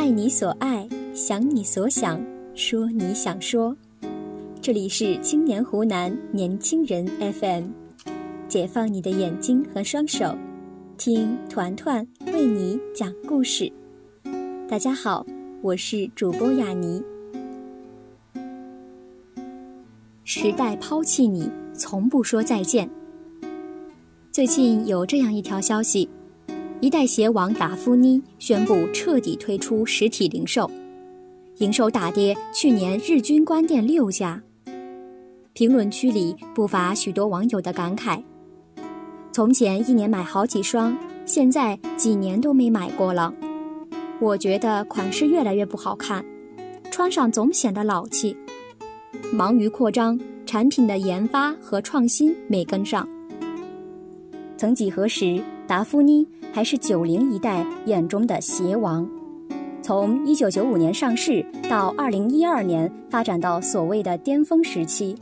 爱你所爱，想你所想，说你想说。这里是青年湖南年轻人 FM，解放你的眼睛和双手，听团团为你讲故事。大家好，我是主播雅妮。时代抛弃你，从不说再见。最近有这样一条消息。一代鞋王达芙妮宣布彻底退出实体零售，营收大跌，去年日均关店六家。评论区里不乏许多网友的感慨：从前一年买好几双，现在几年都没买过了。我觉得款式越来越不好看，穿上总显得老气。忙于扩张，产品的研发和创新没跟上。曾几何时，达芙妮。还是九零一代眼中的鞋王，从一九九五年上市到二零一二年发展到所谓的巅峰时期，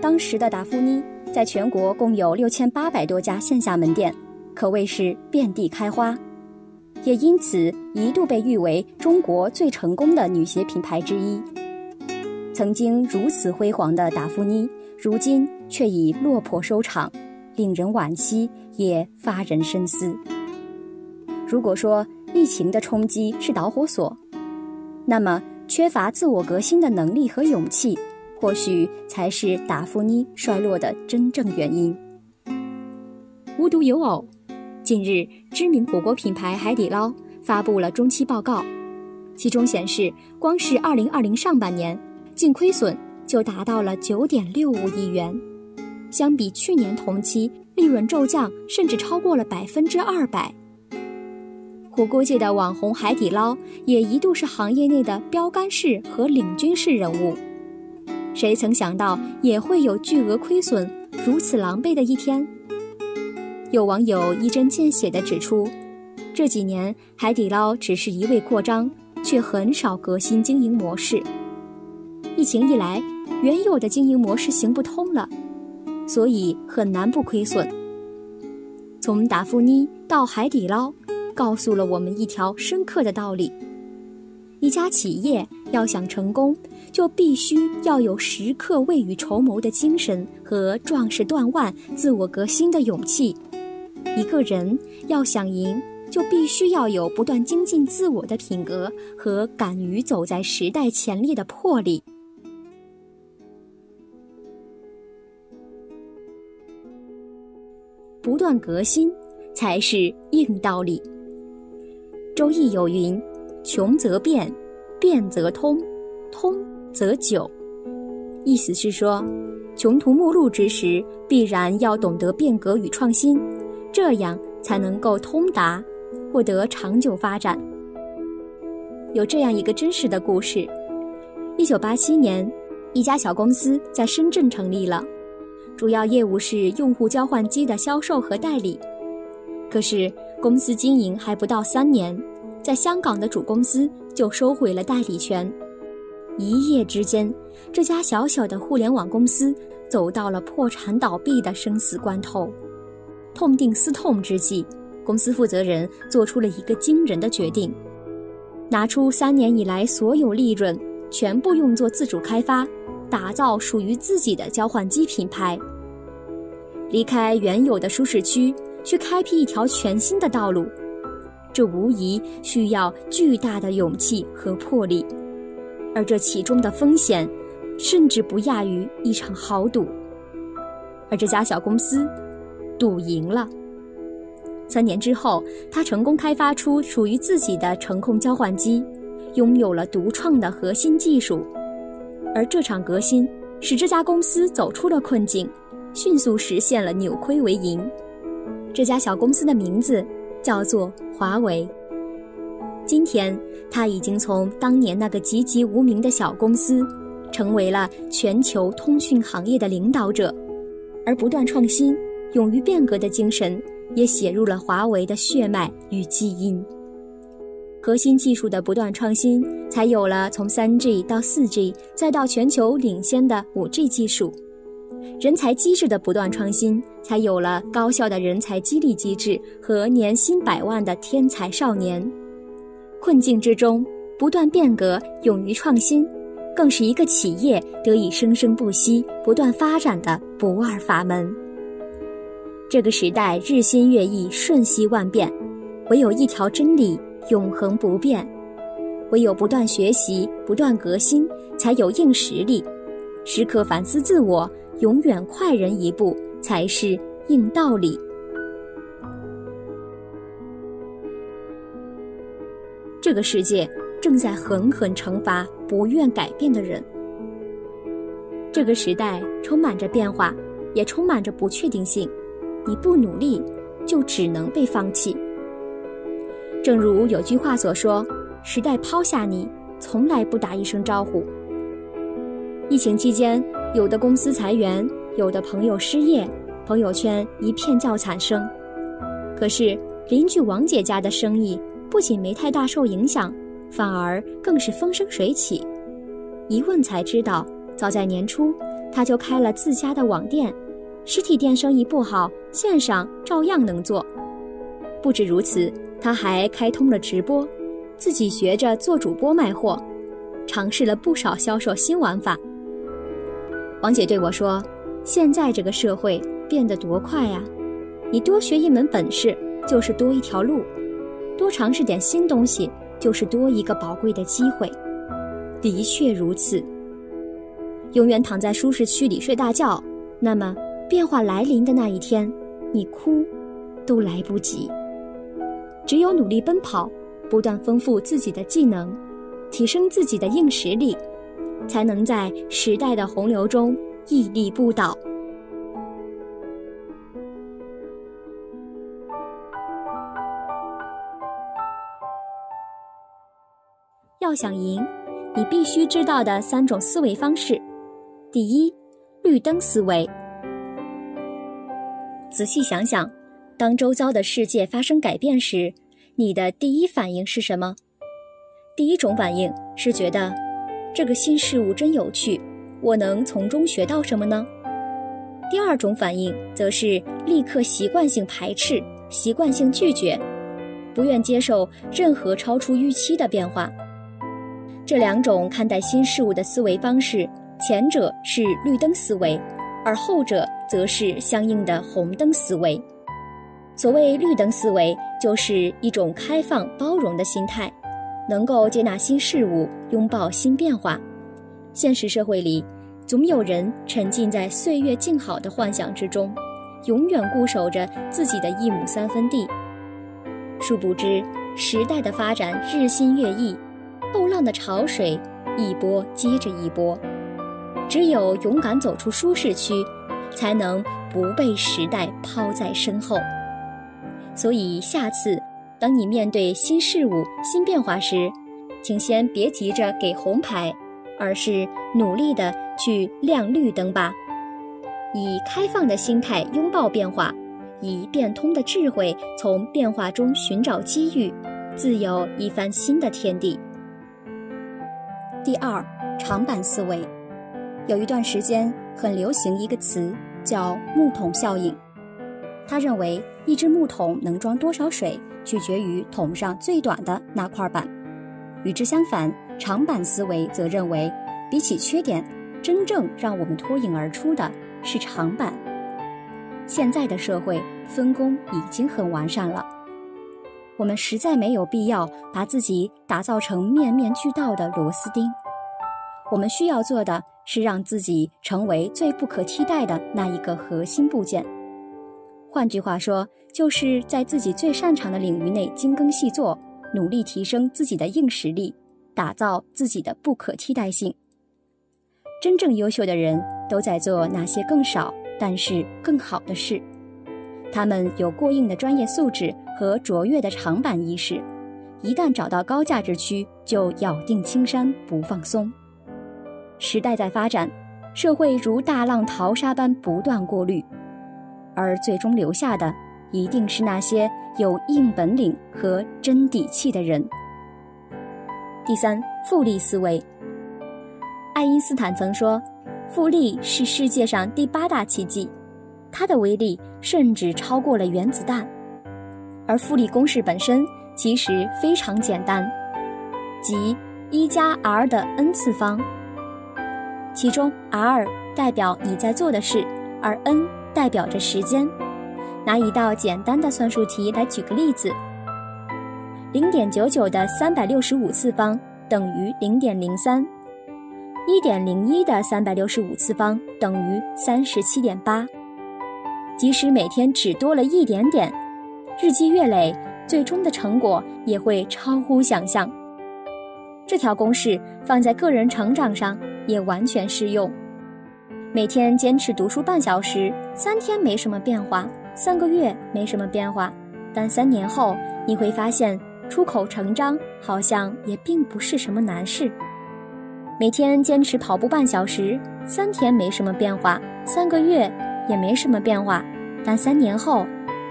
当时的达芙妮在全国共有六千八百多家线下门店，可谓是遍地开花，也因此一度被誉为中国最成功的女鞋品牌之一。曾经如此辉煌的达芙妮，如今却已落魄收场，令人惋惜，也发人深思。如果说疫情的冲击是导火索，那么缺乏自我革新的能力和勇气，或许才是达芙妮衰落的真正原因。无独有偶，近日知名火锅品牌海底捞发布了中期报告，其中显示，光是2020上半年净亏损就达到了9.65亿元，相比去年同期，利润骤降，甚至超过了百分之二百。火锅界的网红海底捞也一度是行业内的标杆式和领军式人物，谁曾想到也会有巨额亏损、如此狼狈的一天？有网友一针见血地指出，这几年海底捞只是一味扩张，却很少革新经营模式。疫情一来，原有的经营模式行不通了，所以很难不亏损。从达芙妮到海底捞。告诉了我们一条深刻的道理：一家企业要想成功，就必须要有时刻未雨绸缪的精神和壮士断腕、自我革新的勇气；一个人要想赢，就必须要有不断精进自我的品格和敢于走在时代前列的魄力。不断革新才是硬道理。周易有云：“穷则变，变则通，通则久。”意思是说，穷途末路之时，必然要懂得变革与创新，这样才能够通达，获得长久发展。有这样一个真实的故事：一九八七年，一家小公司在深圳成立了，主要业务是用户交换机的销售和代理。可是，公司经营还不到三年，在香港的主公司就收回了代理权。一夜之间，这家小小的互联网公司走到了破产倒闭的生死关头。痛定思痛之际，公司负责人做出了一个惊人的决定：拿出三年以来所有利润，全部用作自主开发，打造属于自己的交换机品牌。离开原有的舒适区。去开辟一条全新的道路，这无疑需要巨大的勇气和魄力，而这其中的风险，甚至不亚于一场豪赌。而这家小公司，赌赢了。三年之后，他成功开发出属于自己的程控交换机，拥有了独创的核心技术。而这场革新，使这家公司走出了困境，迅速实现了扭亏为盈。这家小公司的名字叫做华为。今天，它已经从当年那个籍籍无名的小公司，成为了全球通讯行业的领导者。而不断创新、勇于变革的精神，也写入了华为的血脉与基因。核心技术的不断创新，才有了从 3G 到 4G，再到全球领先的 5G 技术。人才机制的不断创新，才有了高效的人才激励机制和年薪百万的天才少年。困境之中不断变革、勇于创新，更是一个企业得以生生不息、不断发展的不二法门。这个时代日新月异、瞬息万变，唯有一条真理永恒不变。唯有不断学习、不断革新，才有硬实力；时刻反思自我，永远快人一步，才是硬道理。这个世界正在狠狠惩罚不愿改变的人。这个时代充满着变化，也充满着不确定性。你不努力，就只能被放弃。正如有句话所说。时代抛下你，从来不打一声招呼。疫情期间，有的公司裁员，有的朋友失业，朋友圈一片叫惨声。可是邻居王姐家的生意不仅没太大受影响，反而更是风生水起。一问才知道，早在年初，她就开了自家的网店，实体店生意不好，线上照样能做。不止如此，她还开通了直播。自己学着做主播卖货，尝试了不少销售新玩法。王姐对我说：“现在这个社会变得多快呀！你多学一门本事，就是多一条路；多尝试点新东西，就是多一个宝贵的机会。”的确如此。永远躺在舒适区里睡大觉，那么变化来临的那一天，你哭都来不及。只有努力奔跑。不断丰富自己的技能，提升自己的硬实力，才能在时代的洪流中屹立不倒。要想赢，你必须知道的三种思维方式：第一，绿灯思维。仔细想想，当周遭的世界发生改变时。你的第一反应是什么？第一种反应是觉得这个新事物真有趣，我能从中学到什么呢？第二种反应则是立刻习惯性排斥、习惯性拒绝，不愿接受任何超出预期的变化。这两种看待新事物的思维方式，前者是绿灯思维，而后者则是相应的红灯思维。所谓绿灯思维，就是一种开放包容的心态，能够接纳新事物，拥抱新变化。现实社会里，总有人沉浸在岁月静好的幻想之中，永远固守着自己的一亩三分地。殊不知，时代的发展日新月异，后浪的潮水一波接着一波。只有勇敢走出舒适区，才能不被时代抛在身后。所以，下次当你面对新事物、新变化时，请先别急着给红牌，而是努力的去亮绿灯吧。以开放的心态拥抱变化，以变通的智慧从变化中寻找机遇，自有一番新的天地。第二，长板思维，有一段时间很流行一个词，叫木桶效应。他认为，一只木桶能装多少水，取决于桶上最短的那块板。与之相反，长板思维则认为，比起缺点，真正让我们脱颖而出的是长板。现在的社会分工已经很完善了，我们实在没有必要把自己打造成面面俱到的螺丝钉。我们需要做的是让自己成为最不可替代的那一个核心部件。换句话说，就是在自己最擅长的领域内精耕细作，努力提升自己的硬实力，打造自己的不可替代性。真正优秀的人都在做那些更少但是更好的事，他们有过硬的专业素质和卓越的长板意识，一旦找到高价值区，就咬定青山不放松。时代在发展，社会如大浪淘沙般不断过滤。而最终留下的，一定是那些有硬本领和真底气的人。第三，复利思维。爱因斯坦曾说，复利是世界上第八大奇迹，它的威力甚至超过了原子弹。而复利公式本身其实非常简单，即一加 r 的 n 次方。其中 r 代表你在做的事，而 n 代表着时间。拿一道简单的算术题来举个例子：零点九九的三百六十五次方等于零点零三，一点零一的三百六十五次方等于三十七点八。即使每天只多了一点点，日积月累，最终的成果也会超乎想象。这条公式放在个人成长上也完全适用。每天坚持读书半小时，三天没什么变化，三个月没什么变化，但三年后你会发现，出口成章好像也并不是什么难事。每天坚持跑步半小时，三天没什么变化，三个月也没什么变化，但三年后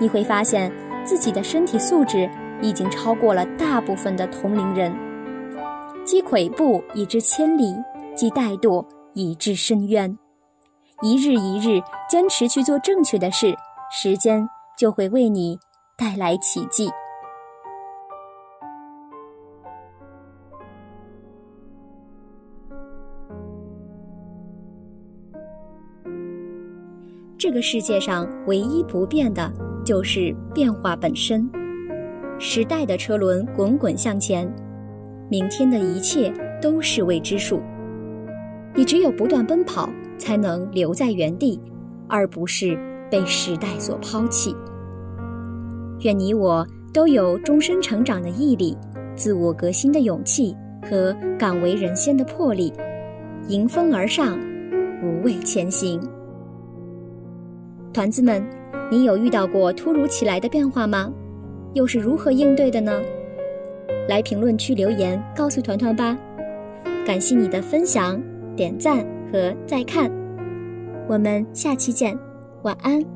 你会发现自己的身体素质已经超过了大部分的同龄人。积跬步以至千里，积怠惰以至深渊。一日一日坚持去做正确的事，时间就会为你带来奇迹。这个世界上唯一不变的，就是变化本身。时代的车轮滚滚向前。明天的一切都是未知数，你只有不断奔跑，才能留在原地，而不是被时代所抛弃。愿你我都有终身成长的毅力、自我革新的勇气和敢为人先的魄力，迎风而上，无畏前行。团子们，你有遇到过突如其来的变化吗？又是如何应对的呢？来评论区留言，告诉团团吧。感谢你的分享、点赞和再看，我们下期见，晚安。